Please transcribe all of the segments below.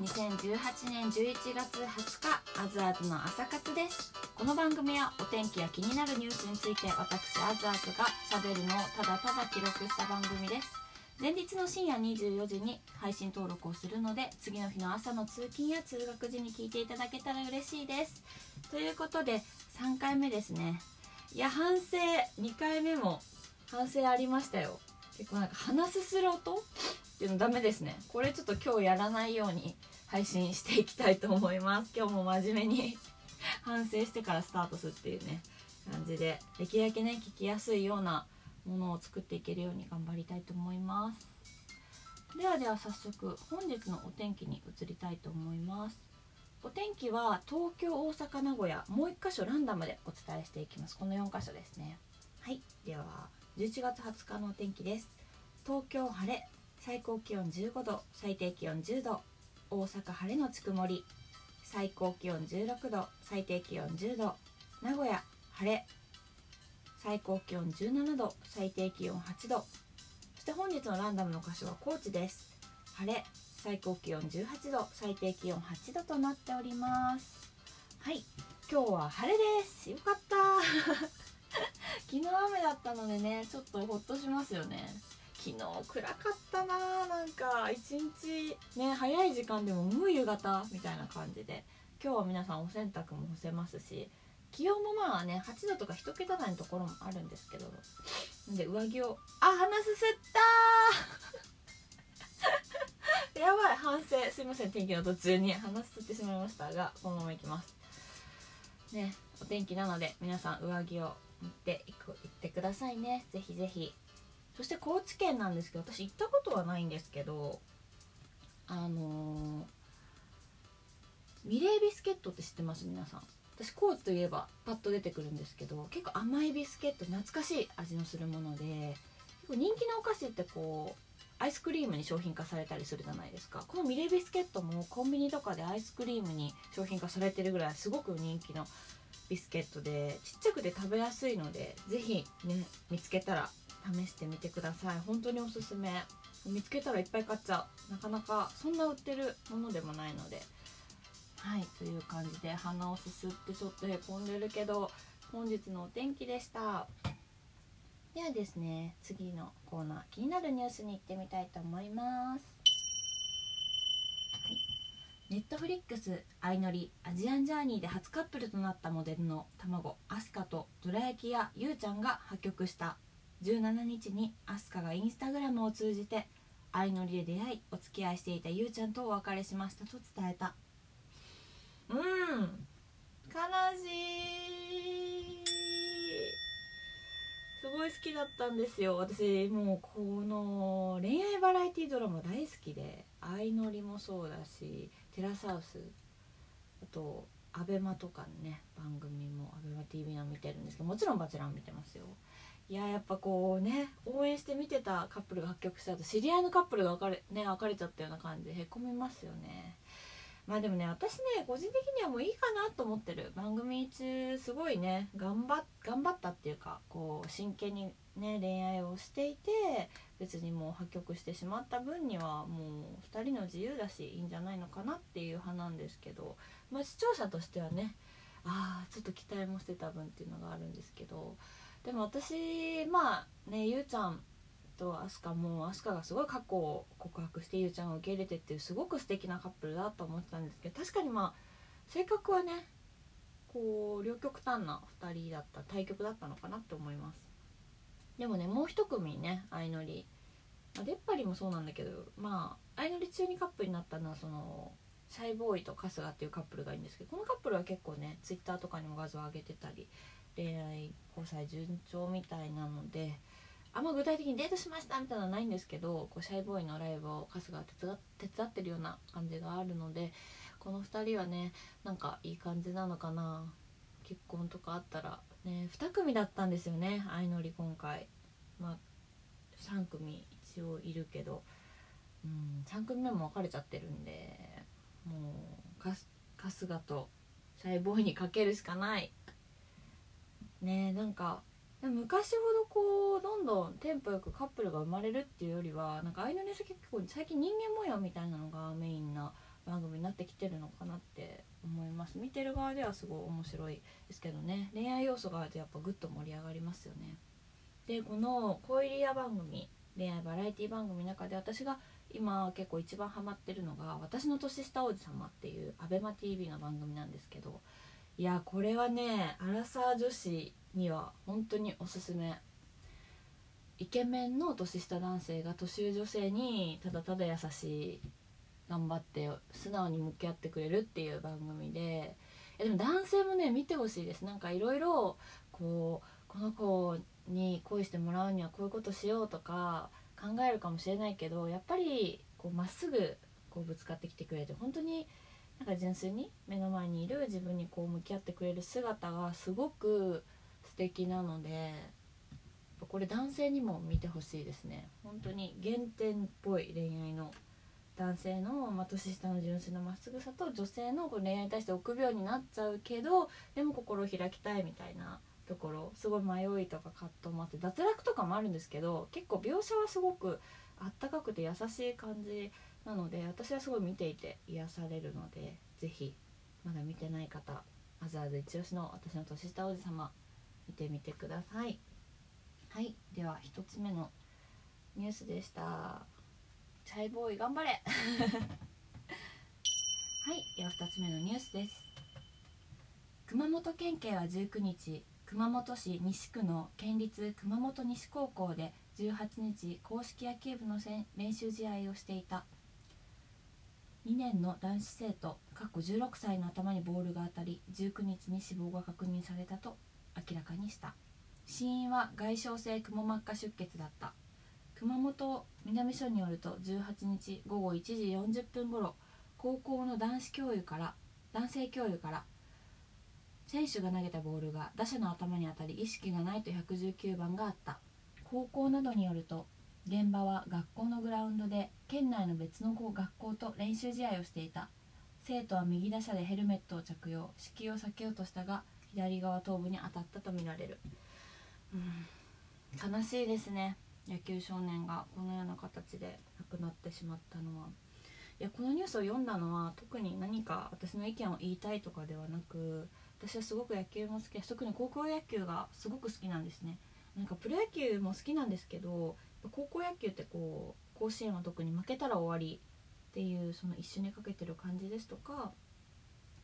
2018年11月20日あずあずの朝活です。この番組はお天気や気になるニュースについて私あずあずがしゃべるのをただただ記録した番組です。前日の深夜24時に配信登録をするので次の日の朝の通勤や通学時に聞いていただけたら嬉しいです。ということで3回目ですね。いや反省。2回目も反省ありましたよ。結構なんか鼻すする音っていうのダメですね。これちょっと今日やらないように配信していきたいと思います。今日も真面目に 反省してからスタートするっていうね感じで。できるだけね聞きやすいようなものを作っていけるように頑張りたいと思います。ではでは早速本日のお天気に移りたいと思います。お天気は東京大阪名古屋もう1箇所ランダムでお伝えしていきます。この4箇所ですね。はい。では11月20日のお天気です。東京晴れ最高気温15度最低気温10度大阪晴れのち曇り最高気温16度最低気温10度名古屋晴れ最高気温17度最低気温8度そして本日のランダムの箇所は高知です。晴れ最高気温18度最低気温8度となっております。はい今日は晴れです。よかった。昨日雨だったのでねちょっとほっとしますよね。昨日。暗かったななんか。一日ね早い時間でももう夕方みたいな感じで。今日は皆さんお洗濯も干せますし。気温もまあね8度とか1桁台のところもあるんですけど。で上着をあ鼻すすったー。やばい反省。すいません天気の途中に。鼻すすってしまいましたがこのままいきます。ねお天気なので皆さん上着を持っていく行ってくださいね。ぜひぜひ。そして高知県なんですけど私行ったことはないんですけどあのー、ミレービスケットって知ってます？皆さん。私高知といえばパッと出てくるんですけど結構甘いビスケット懐かしい味のするもので結構人気のお菓子ってこうアイスクリームに商品化されたりするじゃないですか。このミレービスケットもコンビニとかでアイスクリームに商品化されてるぐらいすごく人気のビスケットでちっちゃくて食べやすいので是非ね見つけたら試してみてください。本当におすすめ。見つけたらいっぱい買っちゃう。なかなかそんな売ってるものでもないので。はいという感じで鼻をすすってちょっとへこんでるけど本日のお天気でした。ではですね次のコーナー気になるニュースに行ってみたいと思います。ネットフリックス相乗りアジアンジャーニーで初カップルとなったモデルの卵アスカとどら焼きやゆうちゃんが破局した17日にアスカがインスタグラムを通じて相乗りで出会いお付き合いしていたゆうちゃんとお別れしました。と伝えた。うん。悲しい。すごい好きだったんですよ。私もうこの恋愛バラエティドラマ大好きで相乗りもそうだしテラスハウス。あとアベマとかね番組もアベマ t v は見てるんですけどもちろん「バチェラー」見てますよ。いややっぱこうね応援して見てたカップルが発覚したと知り合いのカップルが別れ,、ね、別れちゃったような感じでへこみますよね。まあでもね私ね個人的にはもういいかなと思ってる。番組中すごいね頑張頑張ったっていうかこう真剣にね恋愛をしていて別にもう破局してしまった分にはもう2人の自由だしいいんじゃないのかなっていう派なんですけど、まあ、視聴者としてはねああちょっと期待もしてた分っていうのがあるんですけどでも私まあねゆうちゃんとアスカもアスカがすごい過去を告白してゆうちゃんを受け入れてっていうすごく素敵なカップルだと思ってたんですけど確かにまあ性格はねこう両極端な2人だった対局だったのかなって思います。でもねもう一組ね相乗り、まあ、出っ張りもそうなんだけどまあ相乗り中にカップルになったのはそのシャイボーイと春日っていうカップルがいいんですけどこのカップルは結構ねツイッターとかにも画像を上げてたり恋愛交際順調みたいなのであんま具体的にデートしましたみたいなのはないんですけどこうシャイボーイのライブを春日が手伝ってるような感じがあるのでこの2人はねなんかいい感じなのかな。結婚とかあったらね2組だったんですよね相乗り今回。まあ3組一応いるけど、うん、3組目も別れちゃってるんでもう春日とシャイボーイにかけるしかない。ねなんか昔ほどこうどんどんテンポよくカップルが生まれるっていうよりはなんか相乗り結構最近人間模様みたいなのがメインな番組になってきてるのかなって思います。見てる側ではすごい面白いですけどね。恋愛要素があるとやっぱグッと盛り上がりますよね。でこの恋リア番組恋愛バラエティ番組の中で私が今結構一番ハマってるのが「私の年下王子様」っていう ABEMATV の番組なんですけどいやこれはねアラサー女子には本当におすすめ。イケメンの年下男性が年上女性にただただ優しい頑張って素直に向き合ってくれるっていう番組で。でも男性もね見てほしいです。なんかいろいろこうこの子に恋してもらうにはこういうことしようとか考えるかもしれないけどやっぱりこうまっすぐこうぶつかってきてくれて本当になんか純粋に目の前にいる自分にこう向き合ってくれる姿がすごく素敵なのでこれ男性にも見てほしいですね。本当に原点っぽい恋愛の男性の、まあ、年下の純粋なまっすぐさと女性のこう恋愛に対して臆病になっちゃうけどでも心を開きたいみたいなところすごい迷いとか葛藤もあって脱落とかもあるんですけど結構描写はすごくあったかくて優しい感じなので私はすごい見ていて癒されるので是非まだ見てない方あずあず一押しの私の年下おじ様見てみてください。はいでは1つ目のニュースでした。チャイボーイ頑張れ。はいでは2つ目のニュースです。熊本県警は19日熊本市西区の県立熊本西高校で18日公式野球部の練習試合をしていた。2年の男子生徒過去16歳の頭にボールが当たり19日に死亡が確認されたと明らかにした。死因は外傷性くも膜下出血だった。熊本南署によると18日午後1時40分ごろ高校の男子教諭から男性教諭から選手が投げたボールが打者の頭に当たり意識がないと119番があった。高校などによると現場は学校のグラウンドで県内の別の学校と練習試合をしていた。生徒は右打者でヘルメットを着用。敷居を避けようとしたが左側頭部に当たったとみられる、うん、悲しいですね。野球少年がこのような形で亡くなってしまったのは。いやこのニュースを読んだのは特に何か私の意見を言いたいとかではなく私はすごく野球も好き特に高校野球がすごく好きなんですね。なんかプロ野球も好きなんですけど高校野球ってこう甲子園は特に負けたら終わりっていうその一緒にかけてる感じですとか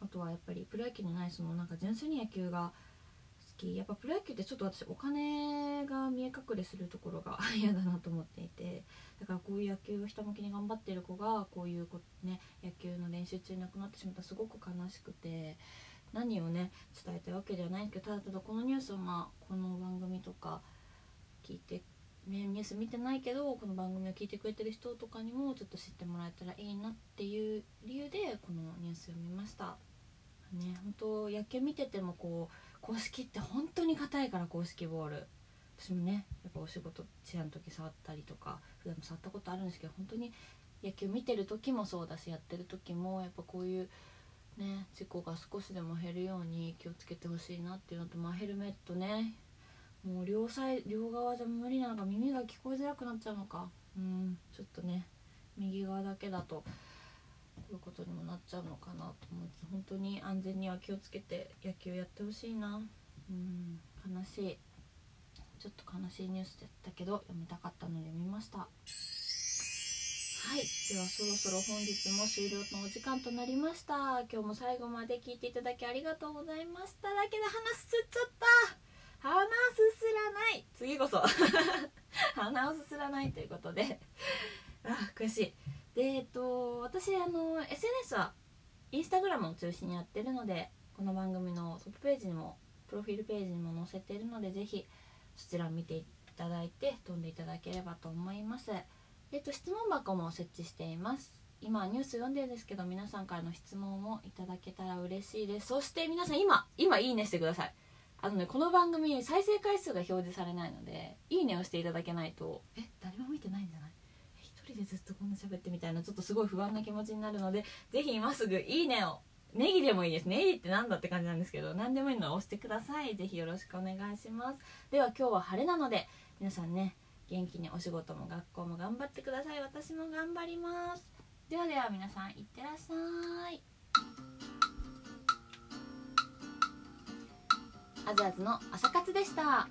あとはやっぱりプロ野球にないそのなんか純粋に野球が好き。やっぱプロ野球ってちょっと私お金が見え隠れするところが 嫌だなと思っていてだからこういう野球をひたむきに頑張ってる子がこういうこ、ね、野球の練習中に亡くなってしまったらすごく悲しくて何をね伝えたいわけではないんですけどただただこのニュースをまあこの番組とか聞いて、ニュース見てないけどこの番組を聞いてくれてる人とかにもちょっと知ってもらえたらいいなっていう理由でこのニュースを見ました。ね本当野球見ててもこう公式って本当に硬いから公式ボール。私もねやっぱお仕事チアの時触ったりとか普段も触ったことあるんですけど本当に野球見てる時もそうだしやってる時もやっぱこういうね事故が少しでも減るように気をつけてほしいなっていうのとまあヘルメットね。もう両サイ両側じゃ無理なのか耳が聞こえづらくなっちゃうのか。うんちょっとね右側だけだとこういうことにもなっちゃうのかなと思って本当に安全には気をつけて野球やってほしいな。うん悲しい。ちょっと悲しいニュースだったけど読みたかったので読みました。はい。ではそろそろ本日も終了のお時間となりました。今日も最後まで聞いていただきありがとうございましただけで話すっちゃった。鼻すすらない。次こそ。鼻をすすらないということで。あ悔しい。でえっと私あの SNS はインスタグラムを中心にやってるのでこの番組のトップページにもプロフィールページにも載せているのでぜひそちらを見ていただいて飛んでいただければと思います。えっと質問箱も設置しています。今ニュース読んでるんですけど皆さんからの質問もいただけたら嬉しいです。そして皆さん今今いいねしてください。あのねこの番組再生回数が表示されないのでいいねをしていただけないとえ誰も見てないんじゃない？一人でずっとこんな喋ってみたいなちょっとすごい不安な気持ちになるのでぜひ今すぐいいねをネギでもいいです。ネギって何だって感じなんですけど何でもいいのを押してください。ぜひよろしくお願いします。では今日は晴れなので皆さんね元気にお仕事も学校も頑張ってください。私も頑張ります。ではでは皆さんいってらっしゃい。あずあずの朝活でした。